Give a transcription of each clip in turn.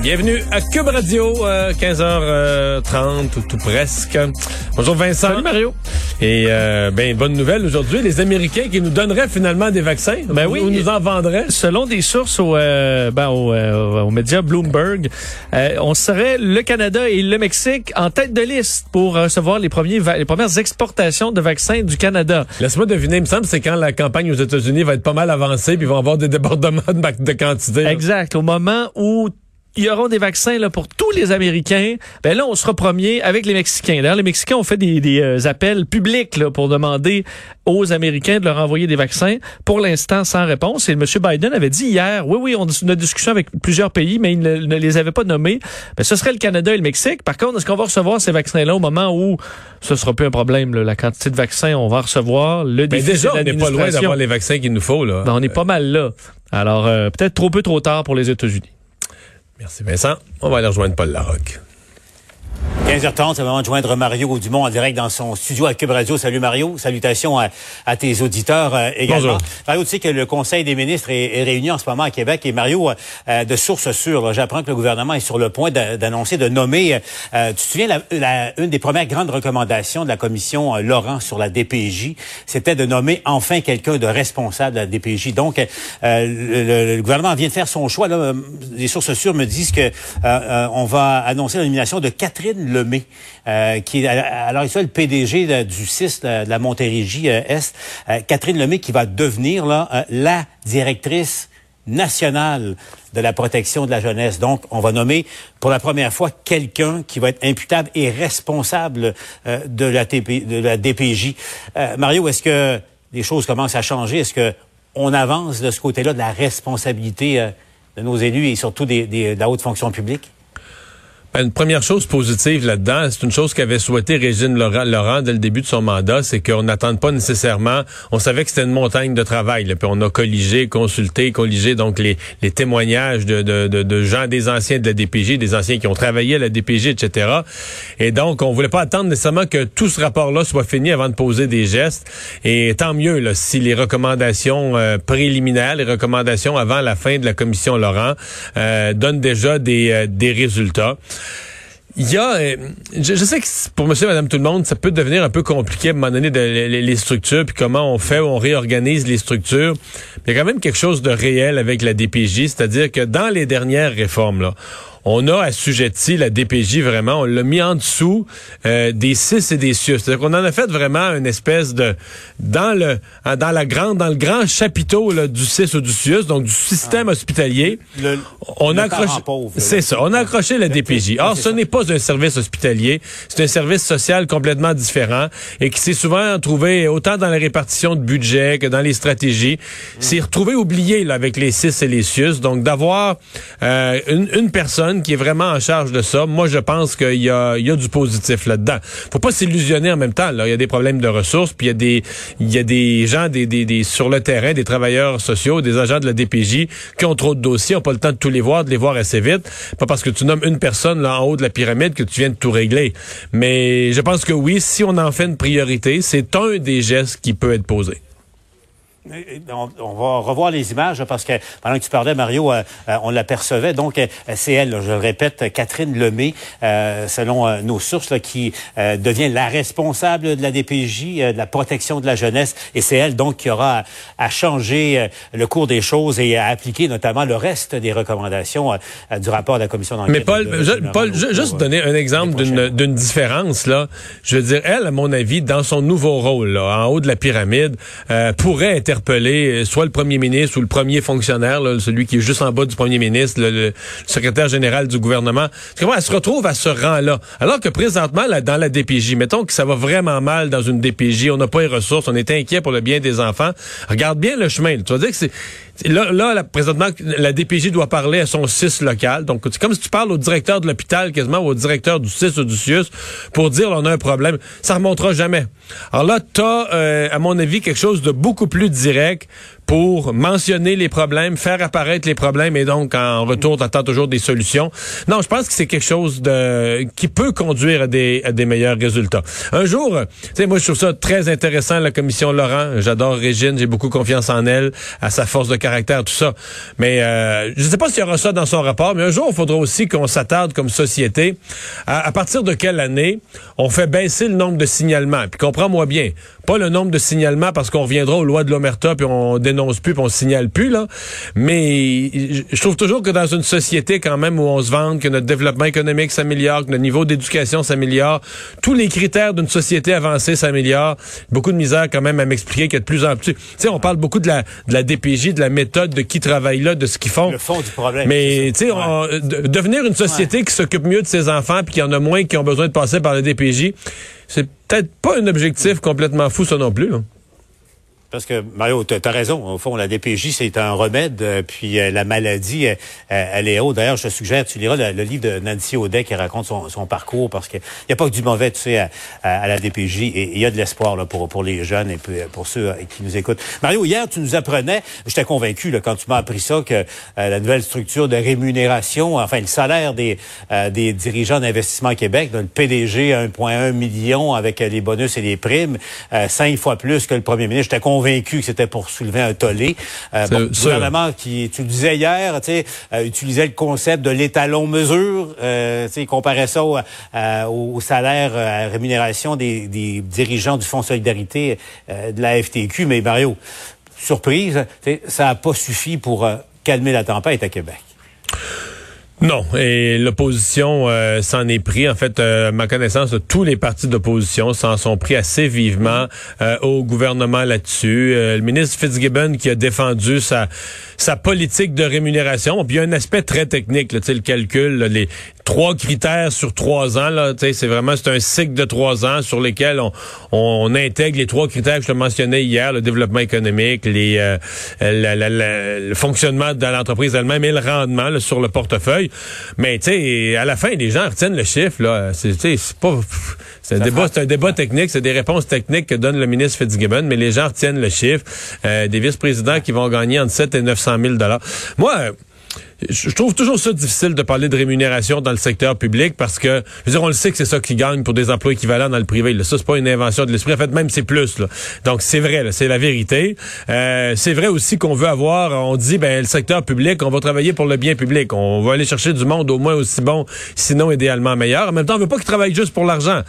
Bienvenue à Cube Radio, 15h30 ou tout presque. Bonjour Vincent. Salut Mario. Et euh, ben bonne nouvelle aujourd'hui, les Américains qui nous donneraient finalement des vaccins, ben oui, ou nous en vendraient. Selon des sources au, euh, ben, au, euh, aux médias Bloomberg, euh, on serait le Canada et le Mexique en tête de liste pour recevoir les premiers les premières exportations de vaccins du Canada. Laisse-moi deviner, il me semble, c'est quand la campagne aux États-Unis va être pas mal avancée, puis ils vont avoir des débordements de, de quantité. Exact. Au moment où il y aura des vaccins là, pour tous les Américains. Ben là, on sera premier avec les Mexicains. D'ailleurs, les Mexicains ont fait des, des euh, appels publics là, pour demander aux Américains de leur envoyer des vaccins. Pour l'instant, sans réponse. Et M. Biden avait dit hier, oui, oui, on a une discussion avec plusieurs pays, mais il ne, ne les avait pas nommés. Ben, ce serait le Canada et le Mexique. Par contre, est-ce qu'on va recevoir ces vaccins-là au moment où ce sera plus un problème, là, la quantité de vaccins, on va recevoir. Le ben déjà, on n'est pas loin d'avoir les vaccins qu'il nous faut. Là. Ben, on est pas mal là. Alors, euh, peut-être trop peu, trop tard pour les États-Unis. Merci Vincent. On va aller rejoindre Paul Larocque. 15h30, c'est le moment de joindre Mario Dumont en direct dans son studio à Cube Radio. Salut Mario, salutations à, à tes auditeurs euh, également. Bonjour. Mario, tu sais que le Conseil des ministres est, est réuni en ce moment à Québec et Mario, euh, de sources sûres, j'apprends que le gouvernement est sur le point d'annoncer, de nommer, euh, tu te souviens, la, la, une des premières grandes recommandations de la commission euh, Laurent sur la DPJ, c'était de nommer enfin quelqu'un de responsable de la DPJ. Donc, euh, le, le, gouvernement vient de faire son choix. Là. Les sources sûres me disent que on va annoncer la nomination de Catherine Lemay, euh, qui est à l'heure PDG du CIS de, de la Montérégie euh, Est. Euh, Catherine Lemay qui va devenir la directrice nationale de la protection de la jeunesse. Donc, on va nommer pour la première fois quelqu'un qui va être imputable et responsable de, la DPJ. Mario, est-ce que les choses commencent à changer? Est-ce que on avance de ce côté-là de la responsabilité de nos élus et surtout de la haute fonction publique? Une première chose positive là-dedans, c'est une chose qu'avait souhaité Régine Laurent, dès le début de son mandat, c'est qu'on n'attende pas nécessairement. On savait que c'était une montagne de travail. Là, puis on a colligé, consulté, colligé donc les, témoignages de, gens, des anciens de la DPJ, des anciens qui ont travaillé à la DPJ, etc. Et donc, on voulait pas attendre nécessairement que tout ce rapport-là soit fini avant de poser des gestes. Et tant mieux si les recommandations euh, préliminaires, les recommandations avant la fin de la commission Laurent euh, donnent déjà des, euh, des résultats. Il y a, euh, je, sais que pour monsieur, madame, tout le monde, ça peut devenir un peu compliqué à un moment donné les, structures, puis comment on fait, on réorganise les structures. Mais il y a quand même quelque chose de réel avec la DPJ, c'est-à-dire que dans les dernières réformes, là, on a assujetti la DPJ vraiment, on l'a mis en dessous euh, des CIS et des CIUS. C'est-à-dire qu'on en a fait vraiment une espèce de dans le dans la grande dans le grand chapiteau là, du CIS ou du CIUS, donc du système ah. hospitalier. Le, on a accroché C'est ça, on a accroché la DPJ. Or ce n'est pas un service hospitalier, c'est un service social complètement différent et qui s'est souvent trouvé autant dans la répartition de budget que dans les stratégies, s'est retrouvé oublié là, avec les CIS et les CIUS. Donc d'avoir euh, une, une personne qui est vraiment en charge de ça, moi, je pense qu'il y a, du positif là-dedans. Faut pas s'illusionner en même temps. Il y a des problèmes de ressources, puis il y a des, gens sur le terrain, des travailleurs sociaux, des agents de la DPJ qui ont trop de dossiers, n'ont pas le temps de tous les voir, de les voir assez vite. Pas parce que tu nommes une personne là en haut de la pyramide que tu viens de tout régler. Mais je pense que oui, si on en fait une priorité, c'est un des gestes qui peut être posé. On, on, va revoir les images parce que pendant que tu parlais, Mario, euh, euh, on l'apercevait. Donc, euh, c'est elle, je le répète, Catherine Lemay, euh, selon nos sources, là, qui devient la responsable de la DPJ, de la protection de la jeunesse. Et c'est elle, donc, qui aura à, à, changer le cours des choses et à appliquer notamment le reste des recommandations du rapport de la commission d'enquête. Mais Paul, de, je, Paul je, juste donner un exemple d'une différence. là. Je veux dire, elle, à mon avis, dans son nouveau rôle, là, en haut de la pyramide, pourrait être interpeller soit le premier ministre ou le premier fonctionnaire, celui qui est juste en bas du premier ministre, le, secrétaire général du gouvernement. Comment elle se retrouve à ce rang-là? Alors que présentement, dans la DPJ, mettons que ça va vraiment mal dans une DPJ, on n'a pas les ressources, on est inquiet pour le bien des enfants. Regarde bien le chemin. Tu vas dire que c'est Là, là, présentement, la DPJ doit parler à son CIS local. Donc, c'est comme si tu parles au directeur de l'hôpital, quasiment, ou au directeur du CIS ou du CIUS, pour dire, on a un problème. Ça remontera jamais. Alors là, tu euh, à mon avis, quelque chose de beaucoup plus direct pour mentionner les problèmes, faire apparaître les problèmes et donc en retour t'attends toujours des solutions. Non, je pense que c'est quelque chose de qui peut conduire à des, à des meilleurs résultats. Un jour, tu sais moi je trouve ça très intéressant la commission Laurent, j'adore Régine, j'ai beaucoup confiance en elle, à sa force de caractère tout ça. Mais euh, je ne sais pas s'il y aura ça dans son rapport, mais un jour il faudra aussi qu'on s'attarde comme société à, à, partir de quelle année on fait baisser le nombre de signalements. Puis comprends-moi bien, pas le nombre de signalements parce qu'on reviendra aux lois de l'omerta puis on dénonce plus puis on signale plus là. Mais je trouve toujours que dans une société quand même où on se vante, que notre développement économique s'améliore, que notre niveau d'éducation s'améliore, tous les critères d'une société avancée s'améliorent. Beaucoup de misère quand même à m'expliquer qu'il y a de plus en plus. Tu sais, on parle beaucoup de la de la DPJ, de la méthode, de qui travaille là, de ce qu'ils font. Le fond du problème. Mais tu sais, devenir une société qui s'occupe mieux de ses enfants puis qu'il y en a moins qui ont besoin de passer par la DPJ, c'est peut-être pas un objectif complètement fou, ça non plus. Là. Parce que, Mario, tu as raison. Au fond, la DPJ, c'est un remède. Euh, puis euh, la maladie, euh, elle est haute. D'ailleurs, je te suggère, tu liras le, livre de Nancy Audet qui raconte son, parcours parce qu'il n'y a pas que du mauvais, tu sais, à, la DPJ. Et il y a de l'espoir là, pour, pour les jeunes et pour ceux qui nous écoutent. Mario, hier, tu nous apprenais, j'étais convaincu là, quand tu m'as appris ça, que la nouvelle structure de rémunération, enfin, le salaire des, des dirigeants d'investissement Québec, le PDG 1,1 million avec les bonus et les primes, cinq fois plus que le premier ministre. J'étais convaincu convaincu que c'était pour soulever un tollé. Euh, bon, le gouvernement qui, tu le disais hier, tu sais, euh, utilisait le concept de l'étalon mesure, euh, tu sais, comparait ça au, euh, au salaire, à la rémunération des, des, dirigeants du Fonds Solidarité de la FTQ. Mais Mario, surprise, ça n'a pas suffi pour calmer la tempête à Québec. Non, et l'opposition euh, s'en est pris. En fait, euh, ma connaissance, de tous les partis d'opposition s'en sont pris assez vivement euh, au gouvernement là-dessus. le ministre Fitzgibbon qui a défendu sa sa politique de rémunération. Puis il y a un aspect très technique, là, le calcul, les trois critères sur trois ans. Là, c'est vraiment c'est un cycle de trois ans sur lesquels on, on, intègre les trois critères que je te mentionnais hier, le développement économique, les, le fonctionnement de l'entreprise elle-même et le rendement sur le portefeuille. Mais tu sais, à la fin, les gens retiennent le chiffre. Là. C'est, c'est pas. C'est un débat, c'est un débat technique, c'est des réponses techniques que donne le ministre Fitzgibbon, mais les gens retiennent le chiffre. Euh, des vice-présidents qui vont gagner entre 7 et 900 000 dollars. Moi je trouve toujours ça difficile de parler de rémunération dans le secteur public parce que, je veux dire, on le sait que c'est ça qui gagne pour des emplois équivalents dans le privé. Là. Ça, c'est pas une invention de l'esprit. En fait, même c'est plus. Là. Donc, c'est vrai, c'est la vérité. Euh, c'est vrai aussi qu'on veut avoir, on dit, ben, le secteur public, on va travailler pour le bien public. On va aller chercher du monde au moins aussi bon, sinon idéalement meilleur. En même temps, on veut pas qu'ils travaillent juste pour l'argent.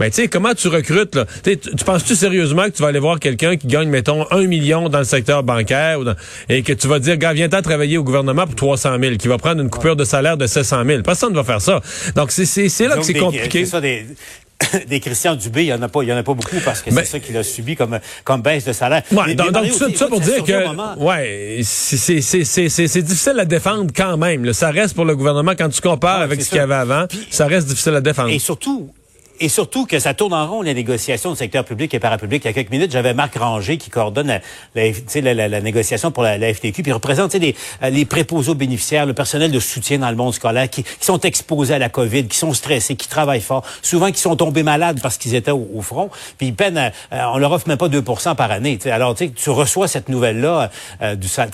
Ben, tu sais, comment tu recrutes, là? tu, penses-tu sérieusement que tu vas aller voir quelqu'un qui gagne, mettons, un million dans le secteur bancaire et que tu vas dire, gars, viens-t'en travailler au gouvernement pour 300 000, qui va prendre une coupure de salaire de 700 000. Personne ne va faire ça. Donc, c'est, c'est, là que c'est compliqué. Ça, des des Christian Dubé, il y en a pas, il y en a pas beaucoup parce que c'est ça qu'il a subi comme comme baisse de salaire. Ouais, donc, tout, ça, pour dire que ouais, c'est c'est difficile à défendre quand même. Ça reste pour le gouvernement quand tu compares avec ce qu'il y avait avant, ça reste difficile à défendre. Et surtout, et surtout que ça tourne en rond, les négociations du secteur public et parapublic. Il y a quelques minutes, j'avais Marc Ranger qui coordonne la, la, la, négociation pour la, FTQ, puis représente les, les préposés bénéficiaires, le personnel de soutien dans le monde scolaire, qui, sont exposés à la COVID, qui sont stressés, qui travaillent fort, souvent qui sont tombés malades parce qu'ils étaient au, front, puis ils peinent, on leur offre même pas 2 par année. Alors, tu reçois cette nouvelle-là euh, du ça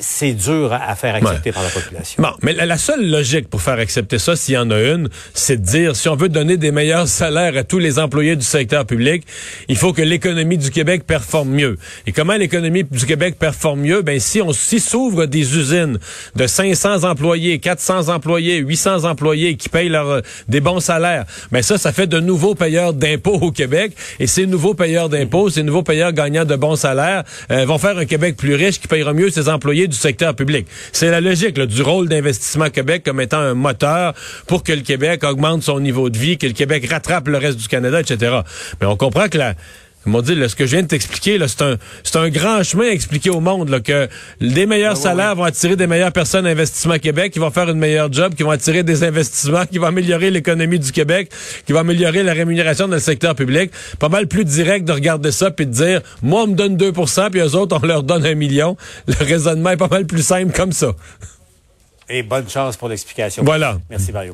c'est dur à faire accepter par la population. Bon, mais la, seule logique pour faire accepter ça, s'il y en a une, c'est de dire si on veut donner des meilleurs salaires à tous les employés du secteur public, il faut que l'économie du Québec performe mieux. Et comment l'économie du Québec performe mieux? Ben si on s'y s'ouvre des usines de 500 employés, 400 employés, 800 employés qui payent leur euh, des bons salaires, ben ça ça fait de nouveaux payeurs d'impôts au Québec et ces nouveaux payeurs d'impôts, ces nouveaux payeurs gagnant de bons salaires euh, vont faire un Québec plus riche qui payera mieux ses employés du secteur public. C'est la logique du rôle d'investissement Québec comme étant un moteur pour que le Québec augmente son niveau de vie, que le Québec rattrape le reste du Canada, etc. Mais on comprend que la Ils m'ont dit, là, ce que je viens de t'expliquer, c'est un, c'est un grand chemin à expliquer au monde, là, que des meilleurs Ah, ouais, salaires ouais. vont attirer des meilleures personnes à Investissement Québec, qui vont faire une meilleure job, qui vont attirer des investissements, qui vont améliorer l'économie du Québec, qui vont améliorer la rémunération dans le secteur public. Pas mal plus direct de regarder ça puis de dire, moi, on me donne 2% puis eux autres, on leur donne un million. Le raisonnement est pas mal plus simple comme ça. Et bonne chance pour l'explication. Voilà. Merci, Mario.